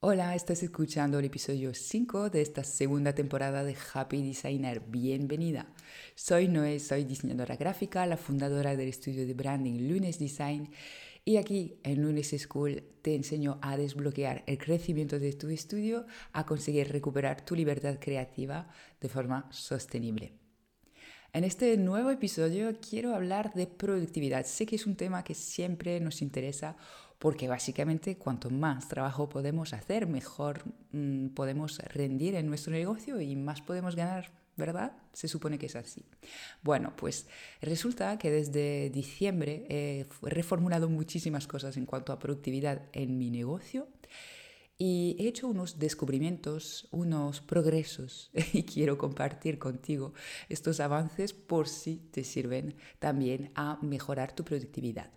Hola, estás escuchando el episodio 5 de esta segunda temporada de Happy Designer. Bienvenida. Soy Noé, soy diseñadora gráfica, la fundadora del estudio de branding Lunes Design y aquí en Lunes School te enseño a desbloquear el crecimiento de tu estudio, a conseguir recuperar tu libertad creativa de forma sostenible. En este nuevo episodio quiero hablar de productividad. Sé que es un tema que siempre nos interesa porque básicamente cuanto más trabajo podemos hacer, mejor mm, podemos rendir en nuestro negocio y más podemos ganar, ¿verdad? Se supone que es así. Bueno, pues resulta que desde diciembre he reformulado muchísimas cosas en cuanto a productividad en mi negocio. Y he hecho unos descubrimientos, unos progresos y quiero compartir contigo estos avances por si te sirven también a mejorar tu productividad.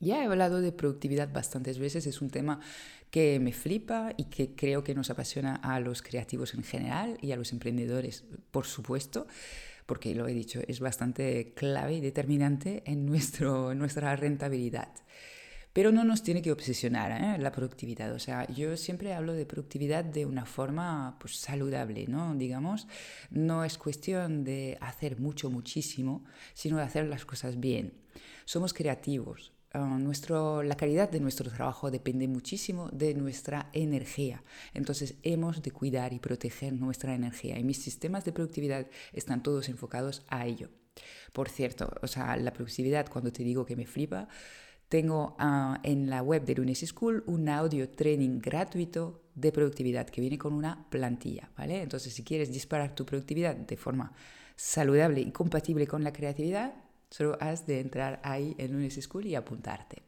Ya he hablado de productividad bastantes veces, es un tema que me flipa y que creo que nos apasiona a los creativos en general y a los emprendedores, por supuesto, porque lo he dicho, es bastante clave y determinante en nuestro, nuestra rentabilidad. Pero no nos tiene que obsesionar ¿eh? la productividad. O sea, yo siempre hablo de productividad de una forma pues, saludable, ¿no? Digamos, no es cuestión de hacer mucho, muchísimo, sino de hacer las cosas bien. Somos creativos, Ah, nuestro, la calidad de nuestro trabajo depende muchísimo de nuestra energía. Entonces hemos de cuidar y proteger nuestra energía. Y mis sistemas de productividad están todos enfocados a ello. Por cierto, o sea, la productividad, cuando te digo que me flipa, tengo ah, en la web de Lunes School un audio training gratuito de productividad que viene con una plantilla, ¿vale? Entonces, si quieres disparar tu productividad de forma saludable y compatible con la creatividad, Solo has de entrar ahí en Lunes School y apuntarte.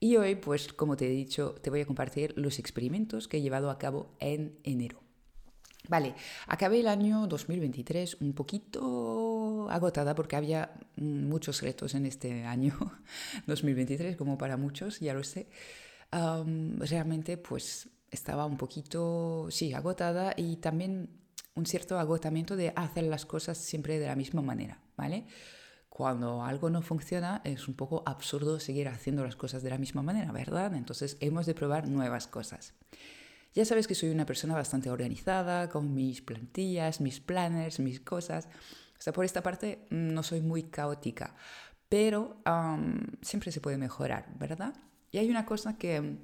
Y hoy, pues como te he dicho, te voy a compartir los experimentos que he llevado a cabo en enero. Vale, acabé el año 2023 un poquito agotada porque había muchos retos en este año 2023, como para muchos, ya lo sé. realmente, pues estaba un poquito, sí, agotada y también un cierto agotamiento de hacer las cosas siempre de la misma manera, ¿vale? Cuando algo no funciona es un poco absurdo seguir haciendo las cosas de la misma manera, ¿verdad? Entonces hemos de probar nuevas cosas. Ya sabes que soy una persona bastante organizada, con mis plantillas, mis planners, mis cosas. O sea, por esta parte mm, no soy muy caótica, pero siempre se puede mejorar, ¿verdad? Y hay una cosa que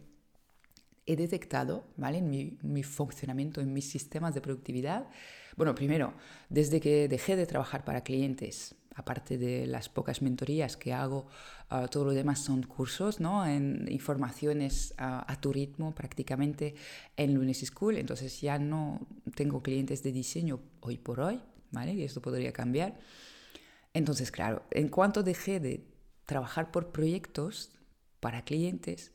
he detectado, ¿vale? En mi, mi, funcionamiento, en mis sistemas de productividad. Bueno, primero, desde que dejé de trabajar para clientes, aparte de las pocas mentorías que hago, ah, todo lo demás son cursos, ¿no? En informaciones a tu ritmo prácticamente en Lunes School. Entonces ya no tengo clientes de diseño hoy por hoy, ¿vale? Y esto podría cambiar. Entonces, claro, en cuanto dejé de trabajar por proyectos para clientes,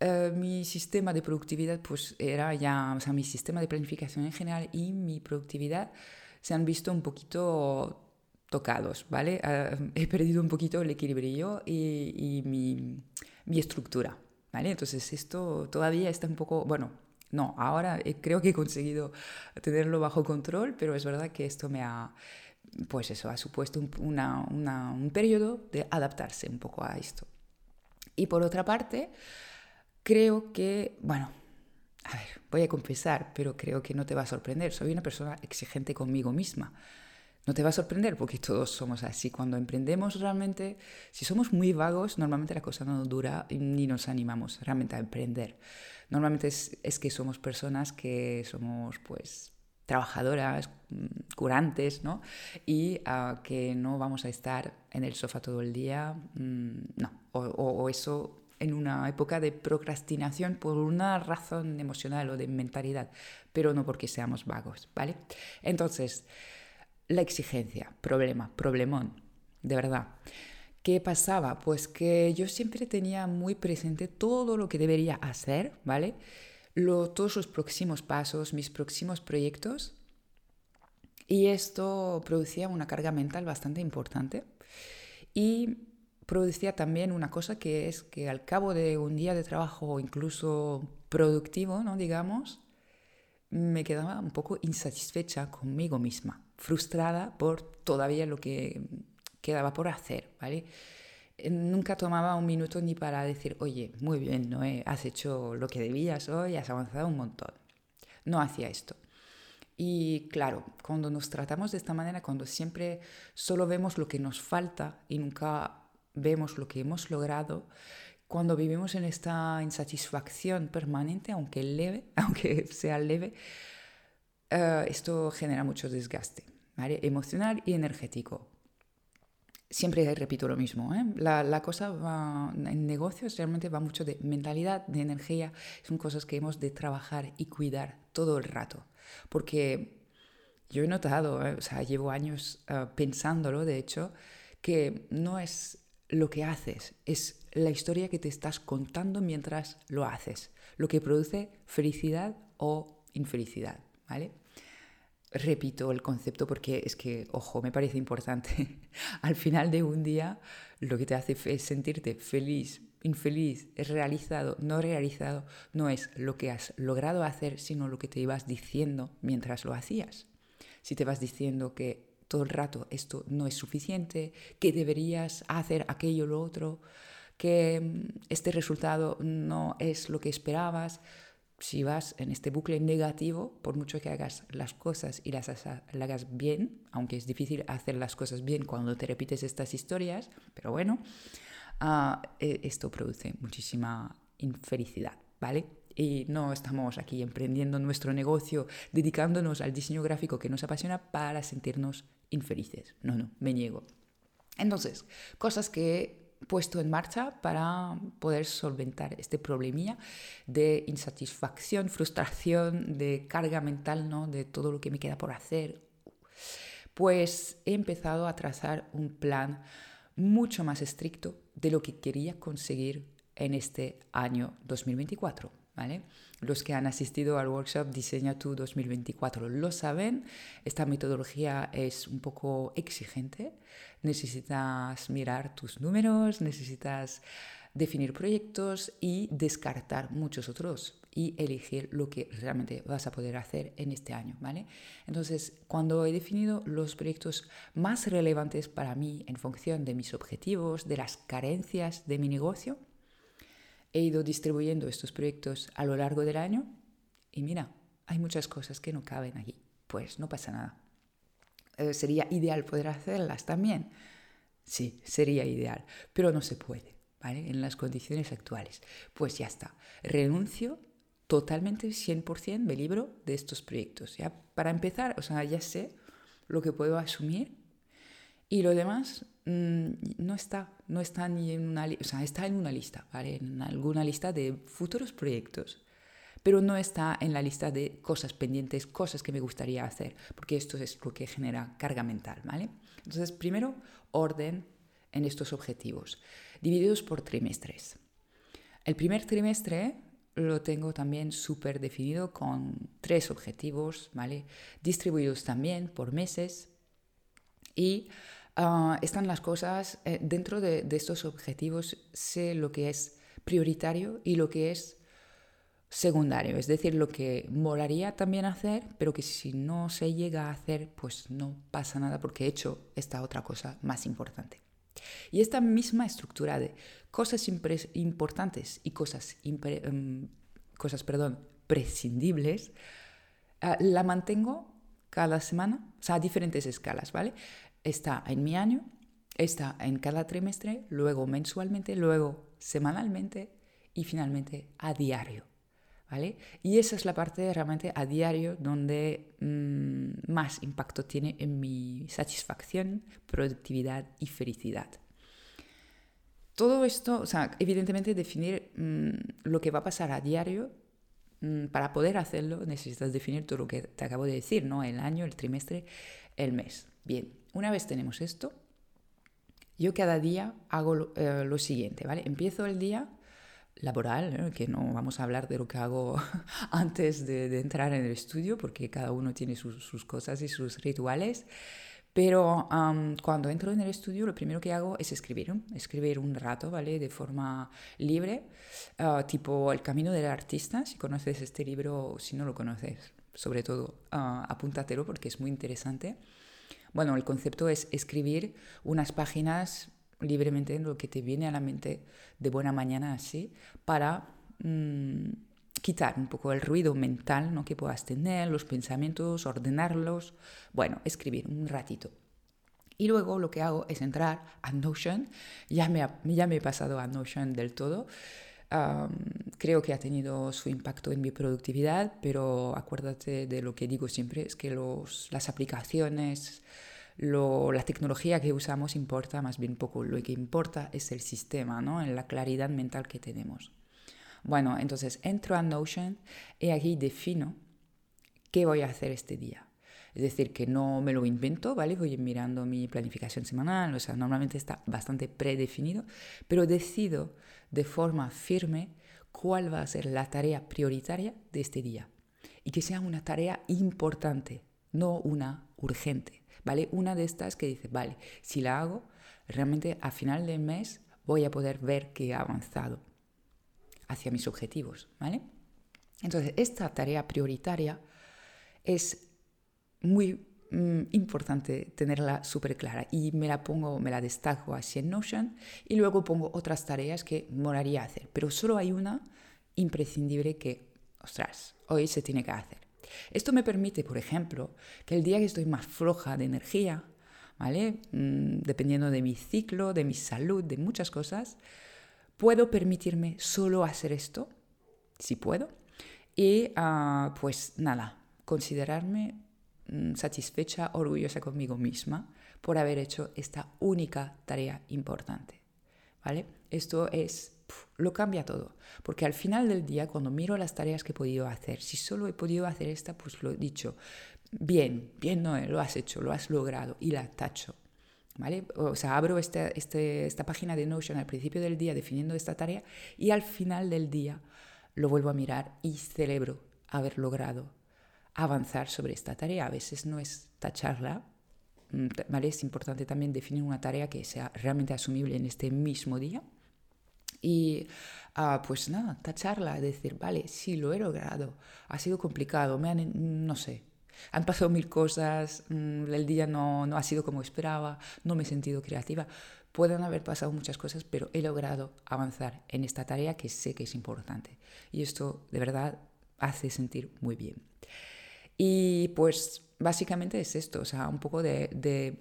eh, mi sistema de productividad pues era ya, o sea, mi sistema de planificación en general y mi productividad se han visto un poquito tocados, ¿vale? Ah, he perdido un poquito el equilibrio y, mi, mi, estructura, ¿vale? Entonces esto todavía está un poco, bueno, no, ahora creo que he conseguido tenerlo bajo control, pero es verdad que esto me ha, pues eso, ha supuesto un, un periodo de adaptarse un poco a esto. Y por otra parte, creo que, bueno, a ver, voy a confesar, pero creo que no te va a sorprender, soy una persona exigente conmigo misma. No te va a sorprender porque todos somos así. Cuando emprendemos realmente, si somos muy vagos, normalmente la cosa no dura ni nos animamos realmente a emprender. Normalmente es, es que somos personas que somos pues trabajadoras, mm, curantes, ¿no? Y uh, que no vamos a estar en el sofá todo el día, mm, no. O, eso en una época de procrastinación por una razón emocional o de mentalidad, pero no porque seamos vagos, ¿vale? Entonces, la exigencia, problema, problemón, de verdad. ¿Qué pasaba? Pues que yo siempre tenía muy presente todo lo que debería hacer, ¿vale? todos los próximos pasos, mis próximos proyectos. Y esto producía una carga mental bastante importante. Y producía también una cosa que es que al cabo de un día de trabajo incluso productivo, ¿no? Digamos, me quedaba un poco insatisfecha conmigo misma frustrada por todavía lo que quedaba por hacer, ¿vale? nunca tomaba un minuto ni para decir, oye, muy bien, Noé, has hecho lo que debías hoy, has avanzado un montón. No hacía esto. Y claro, cuando nos tratamos de esta manera, cuando siempre solo vemos lo que nos falta y nunca vemos lo que hemos logrado, cuando vivimos en esta insatisfacción permanente, aunque leve, aunque sea leve, eh, esto genera mucho desgaste emocional y energético. Siempre repito lo mismo, ¿eh? la, la, cosa va, en negocios realmente va mucho de mentalidad, de energía, son cosas que hemos de trabajar y cuidar todo el rato, porque yo he notado, ¿eh? o sea, llevo años uh, pensándolo, de hecho, que no es lo que haces, es la historia que te estás contando mientras lo haces, lo que produce felicidad o infelicidad, ¿vale? Repito el concepto porque es que, ojo, me parece importante. Al final de un día, lo que te hace es sentirte feliz, infeliz, realizado, no realizado, no es lo que has logrado hacer, sino lo que te ibas diciendo mientras lo hacías. Si te vas diciendo que todo el rato esto no es suficiente, que deberías hacer aquello o lo otro, que mm, este resultado no es lo que esperabas, si vas en este bucle negativo, por mucho que hagas las cosas y las, hagas bien, aunque es difícil hacer las cosas bien cuando te repites estas historias, pero bueno, ah, e, esto produce muchísima infelicidad, ¿vale? Y no estamos aquí emprendiendo nuestro negocio, dedicándonos al diseño gráfico que nos apasiona para sentirnos infelices. No, no, me niego. Entonces, cosas que puesto en marcha para poder solventar este problemilla de insatisfacción, frustración, de carga mental, ¿no? de todo lo que me queda por hacer. Pues he empezado a trazar un plan mucho más estricto de lo que quería conseguir en este año 2024. ¿Vale? Los que han asistido al workshop Diseña tu 2024 lo saben, esta metodología es un poco exigente, necesitas mirar tus números, necesitas definir proyectos y descartar muchos otros y elegir lo que realmente vas a poder hacer en este año, ¿vale? Entonces, cuando he definido los proyectos más relevantes para mí en función de mis objetivos, de las carencias de mi negocio, he ido distribuyendo estos proyectos a lo largo del año y mira, hay muchas cosas que no caben allí. Pues no pasa nada. Eh, ¿Sería ideal poder hacerlas también? Sí, sería ideal, pero no se puede, ¿vale? En las condiciones actuales. Pues ya está. Renuncio totalmente, 100%, me libro de estos proyectos. Ya para empezar, o sea, ya sé lo que puedo asumir y lo demás Mm, no está, no está ni en una, o sea, está en una lista, ¿vale? En alguna lista de futuros proyectos, pero no está en la lista de cosas pendientes, cosas que me gustaría hacer, porque esto es lo que genera carga mental, ¿vale? Entonces, primero, orden en estos objetivos, divididos por trimestres. El primer trimestre lo tengo también súper definido con tres objetivos, ¿vale? Distribuidos también por meses y Ah, están las cosas, eh, dentro de, estos objetivos sé lo que es prioritario y lo que es secundario, es decir, lo que molaría también hacer, pero que si no se llega a hacer, pues no pasa nada porque he hecho esta otra cosa más importante. Y esta misma estructura de cosas importantes y cosas, em, cosas perdón, prescindibles, ah, la mantengo cada semana, o sea, a diferentes escalas, ¿vale? Está en mi año, está en cada trimestre, luego mensualmente, luego semanalmente y finalmente a diario. ¿Vale? Y esa es la parte realmente a diario donde mm, más impacto tiene en mi satisfacción, productividad y felicidad. Todo esto, o sea, evidentemente definir mm, lo que va a pasar a diario, mm, para poder hacerlo necesitas definir todo lo que te acabo de decir, ¿no? El año, el trimestre, el mes. Bien, una vez tenemos esto, yo cada día hago lo, eh, siguiente, ¿vale? Empiezo el día laboral, ¿eh? que no vamos a hablar de lo que hago antes de, entrar en el estudio, porque cada uno tiene sus, cosas y sus rituales. Pero cuando entro en el estudio, lo primero que hago es escribir, escribir un rato, ¿vale? De forma libre, ah, tipo El Camino del Artista, si conoces este libro, si no lo conoces, sobre todo uh, apúntatelo porque es muy interesante. Bueno, el concepto es escribir unas páginas libremente en lo que te viene a la mente de buena mañana así para mm, quitar un poco el ruido mental ¿no? que puedas tener, los pensamientos, ordenarlos, bueno, escribir un ratito. Y luego lo que hago es entrar a Notion, ya me, ya me he pasado a Notion del todo, creo que ha tenido su impacto en mi productividad, pero acuérdate de lo que digo siempre, es que los, las aplicaciones, la tecnología que usamos importa más bien poco, lo que importa es el sistema, ¿no? en la claridad mental que tenemos. Bueno, entonces entro a Notion y aquí defino qué voy a hacer este día. Es decir, que no me lo invento, ¿vale? Voy mirando mi planificación semanal, o sea, normalmente está bastante predefinido, pero decido de forma firme cuál va a ser la tarea prioritaria de este día. Y que sea una tarea importante, no una urgente, ¿vale? Una de estas que dice, vale, si la hago, realmente a final del mes voy a poder ver que he avanzado hacia mis objetivos, ¿vale? Entonces, esta tarea prioritaria es muy mm, importante tenerla súper clara y me la pongo, me la destaco así en Notion y luego pongo otras tareas que moraría hacer, pero solo hay una imprescindible que, ostras, hoy se tiene que hacer. Esto me permite, por ejemplo, que el día que estoy más floja de energía, ¿vale? Mm, dependiendo de mi ciclo, de mi salud, de muchas cosas, puedo permitirme solo hacer esto, si puedo, y ah, pues nada, considerarme satisfecha, orgullosa conmigo misma por haber hecho esta única tarea importante. ¿Vale? Esto es, lo cambia todo, porque al final del día, cuando miro las tareas que he podido hacer, si solo he podido hacer esta, pues lo he dicho, bien, bien no, lo has hecho, lo has logrado y la tacho. ¿Vale? O sea, abro este, este, esta página de Notion al principio del día definiendo esta tarea y al final del día lo vuelvo a mirar y celebro haber logrado avanzar sobre esta tarea. A veces no es tacharla, mm, ¿vale? Es importante también definir una tarea que sea realmente asumible en este mismo día. Y ah, pues nada, tacharla, decir, vale, sí, lo he logrado, ha sido complicado, me han, no sé, han pasado mil cosas, mm, el día no, no ha sido como esperaba, no me he sentido creativa. Pueden haber pasado muchas cosas, pero he logrado avanzar en esta tarea que sé que es importante. Y esto de verdad hace sentir muy bien. Y pues básicamente es esto, o sea, un poco de,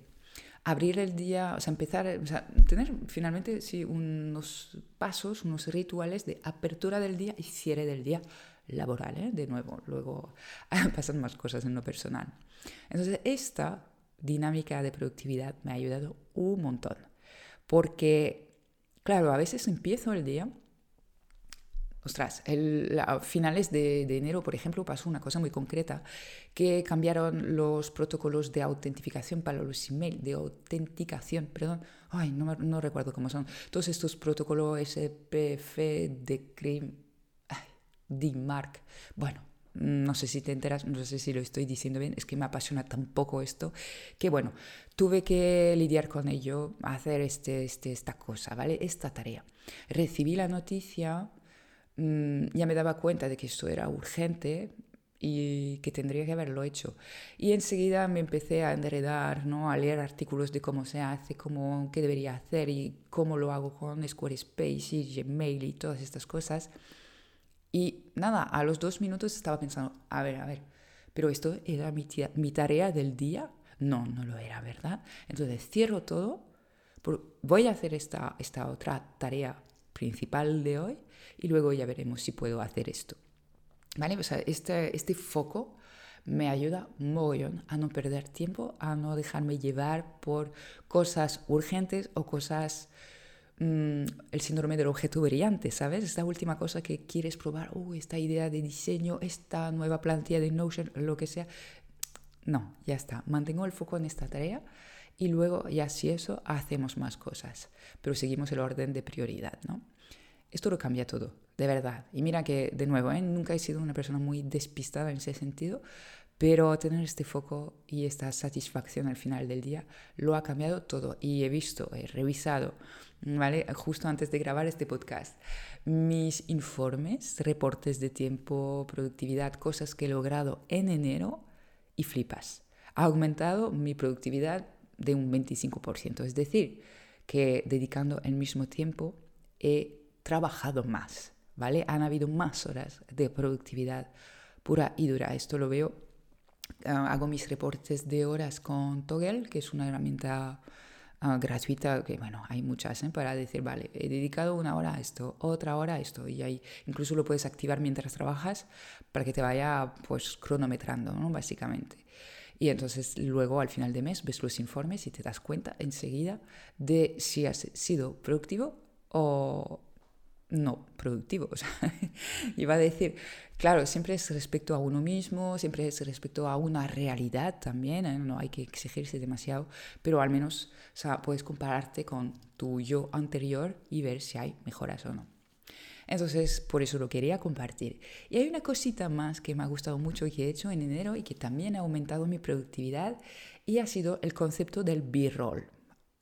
abrir el día, o sea, empezar, o sea, tener finalmente sí, unos pasos, unos rituales de apertura del día y cierre del día laboral, ¿eh? de nuevo, luego pasan más cosas en lo personal. Entonces, esta dinámica de productividad me ha ayudado un montón, porque, claro, a veces empiezo el día Ostras, a finales de, enero, por ejemplo, pasó una cosa muy concreta, que cambiaron los protocolos de autentificación para los emails, de autenticación, perdón, ay, no, no recuerdo cómo son, todos estos protocolos SPF, DCRIM, DMARC, bueno, no sé si te enteras, no sé si lo estoy diciendo bien, es que me apasiona tampoco esto, que bueno, tuve que lidiar con ello, hacer este, este, esta cosa, ¿vale? Esta tarea. Recibí la noticia Mm, ya me daba cuenta de que esto era urgente y que tendría que haberlo hecho. Y enseguida me empecé a enredar, ¿no? a leer artículos de cómo se hace, cómo, qué debería hacer y cómo lo hago con Squarespace y Gmail y todas estas cosas. Y nada, a los dos minutos estaba pensando, a ver, a ver, pero esto era mi, mi tarea del día. No, no lo era, ¿verdad? Entonces cierro todo, voy a hacer esta, esta otra tarea principal de hoy y luego ya veremos si puedo hacer esto. ¿Vale? O sea, este, este foco me ayuda mogollón a no perder tiempo, a no dejarme llevar por cosas urgentes o cosas, mm, el síndrome del objeto brillante, ¿sabes? Esta última cosa que quieres probar, uh, esta idea de diseño, esta nueva plantilla de Notion, lo que sea. No, ya está. Mantengo el foco en esta tarea y luego ya si eso hacemos más cosas, pero seguimos el orden de prioridad, ¿no? Esto lo cambia todo, de verdad. Y mira que, de nuevo, ¿eh? nunca he sido una persona muy despistada en ese sentido, pero tener este foco y esta satisfacción al final del día lo ha cambiado todo. Y he visto, he revisado, ¿vale? Justo antes de grabar este podcast, mis informes, reportes de tiempo, productividad, cosas que he logrado en enero y flipas. Ha aumentado mi productividad de un 25%. Es decir, que dedicando el mismo tiempo he trabajado más, ¿vale? Han habido más horas de productividad pura y dura. Esto lo veo, ah, hago mis reportes de horas con Toggle, que es una herramienta ah, gratuita, que bueno, hay muchas, ¿eh? para decir, vale, he dedicado una hora a esto, otra hora a esto, y ahí incluso lo puedes activar mientras trabajas para que te vaya pues cronometrando, ¿no? Básicamente. Y entonces luego al final de mes ves los informes y te das cuenta enseguida de si has sido productivo o no productivo. O sea, iba a decir, claro, siempre es respecto a uno mismo, siempre es respecto a una realidad también, ¿eh? no hay que exigirse demasiado, pero al menos puedes compararte con tu yo anterior y ver si hay mejoras o no. Entonces, por eso lo quería compartir. Y hay una cosita más que me ha gustado mucho y que he hecho en enero y que también ha aumentado mi productividad y ha sido el concepto del B-roll.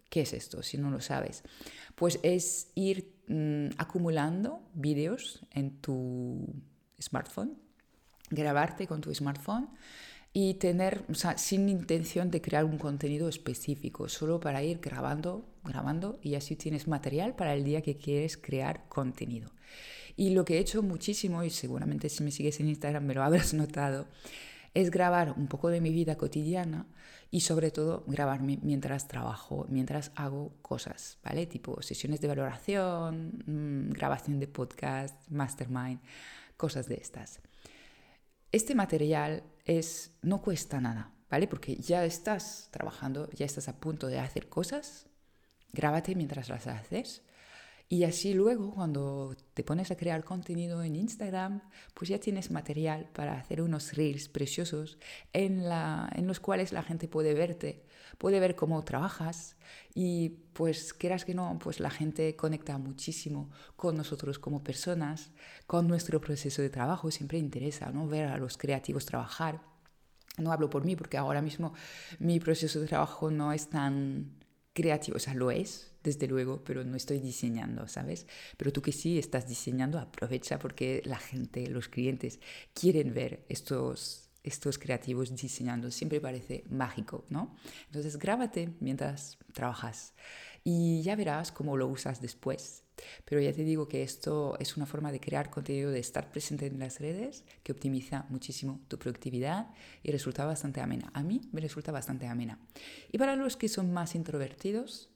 ¿Qué es esto? Si no lo sabes. Pues es ir mm, acumulando vídeos en tu smartphone, grabarte con tu smartphone y tener, o sea, sin intención de crear un contenido específico, solo para ir grabando, grabando y así tienes material para el día que quieres crear contenido. Y lo que he hecho muchísimo, y seguramente si me sigues en Instagram me lo habrás notado, es grabar un poco de mi vida cotidiana y sobre todo grabarme mientras trabajo, mientras hago cosas, ¿vale? Tipo sesiones de valoración, mm, grabación de podcast, mastermind, cosas de estas. Este material es, no cuesta nada, ¿vale? Porque ya estás trabajando, ya estás a punto de hacer cosas, grábate mientras las haces y así luego, cuando te pones a crear contenido en Instagram, pues ya tienes material para hacer unos reels preciosos en, la, en los cuales la gente puede verte, puede ver cómo trabajas y pues quieras que no, pues la gente conecta muchísimo con nosotros como personas, con nuestro proceso de trabajo, siempre interesa ¿no? ver a los creativos trabajar. No hablo por mí porque ahora mismo mi proceso de trabajo no es tan creativo, o sea, lo es, desde luego, pero no estoy diseñando, ¿sabes? Pero tú que sí estás diseñando, aprovecha porque la gente, los clientes quieren ver estos, estos creativos diseñando. Siempre parece mágico, ¿no? Entonces grábate mientras trabajas y ya verás cómo lo usas después. Pero ya te digo que esto es una forma de crear contenido, de estar presente en las redes, que optimiza muchísimo tu productividad y resulta bastante amena. A mí me resulta bastante amena. Y para los que son más introvertidos,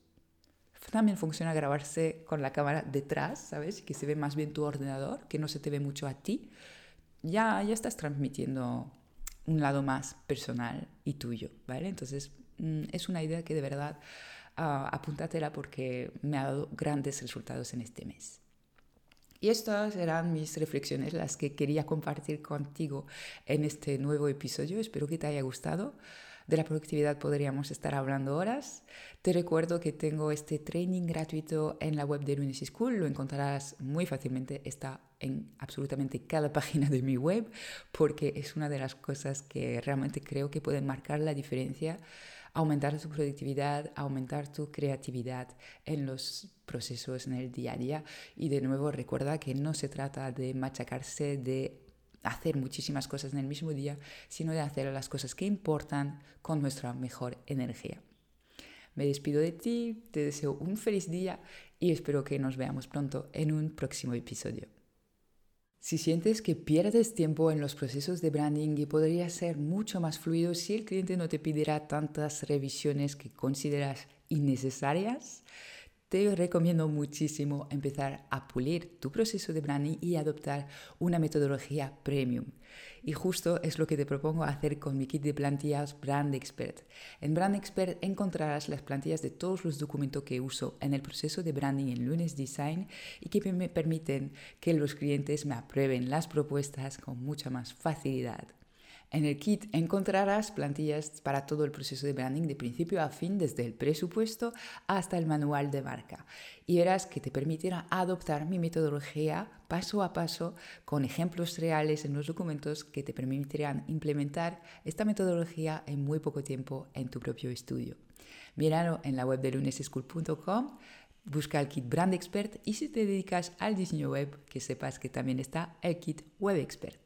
también funciona grabarse con la cámara detrás, ¿sabes? Que se ve más bien tu ordenador, que no se te ve mucho a ti. Ya, ya estás transmitiendo un lado más personal y tuyo, ¿vale? Entonces, mm, es una idea que de verdad uh, apúntatela porque me ha dado grandes resultados en este mes. Y estas eran mis reflexiones, las que quería compartir contigo en este nuevo episodio. Espero que te haya gustado. De la productividad podríamos estar hablando horas. Te recuerdo que tengo este training gratuito en la web de Lunes School. Lo encontrarás muy fácilmente. Está en absolutamente cada página de mi web porque es una de las cosas que realmente creo que pueden marcar la diferencia aumentar tu productividad, aumentar tu creatividad en los procesos en el día a día. Y de nuevo recuerda que no se trata de machacarse, de hacer muchísimas cosas en el mismo día, sino de hacer las cosas que importan con nuestra mejor energía. Me despido de ti, te deseo un feliz día y espero que nos veamos pronto en un próximo episodio. Si sientes que pierdes tiempo en los procesos de branding y podría ser mucho más fluido si el cliente no te pidiera tantas revisiones que consideras innecesarias, te recomiendo muchísimo empezar a pulir tu proceso de branding y adoptar una metodología premium. Y justo es lo que te propongo hacer con mi kit de plantillas Brand Expert. En Brand Expert encontrarás las plantillas de todos los documentos que uso en el proceso de branding en Lunes Design y que me permiten que los clientes me aprueben las propuestas con mucha más facilidad. En el kit encontrarás plantillas para todo el proceso de branding de principio a fin, desde el presupuesto hasta el manual de marca. Y verás que te permitirá adoptar mi metodología paso a paso con ejemplos reales en los documentos que te permitirán implementar esta metodología en muy poco tiempo en tu propio estudio. Míralo en la web de luneseschool.com busca el kit Brand Expert y si te dedicas al diseño web, que sepas que también está el kit Web Expert.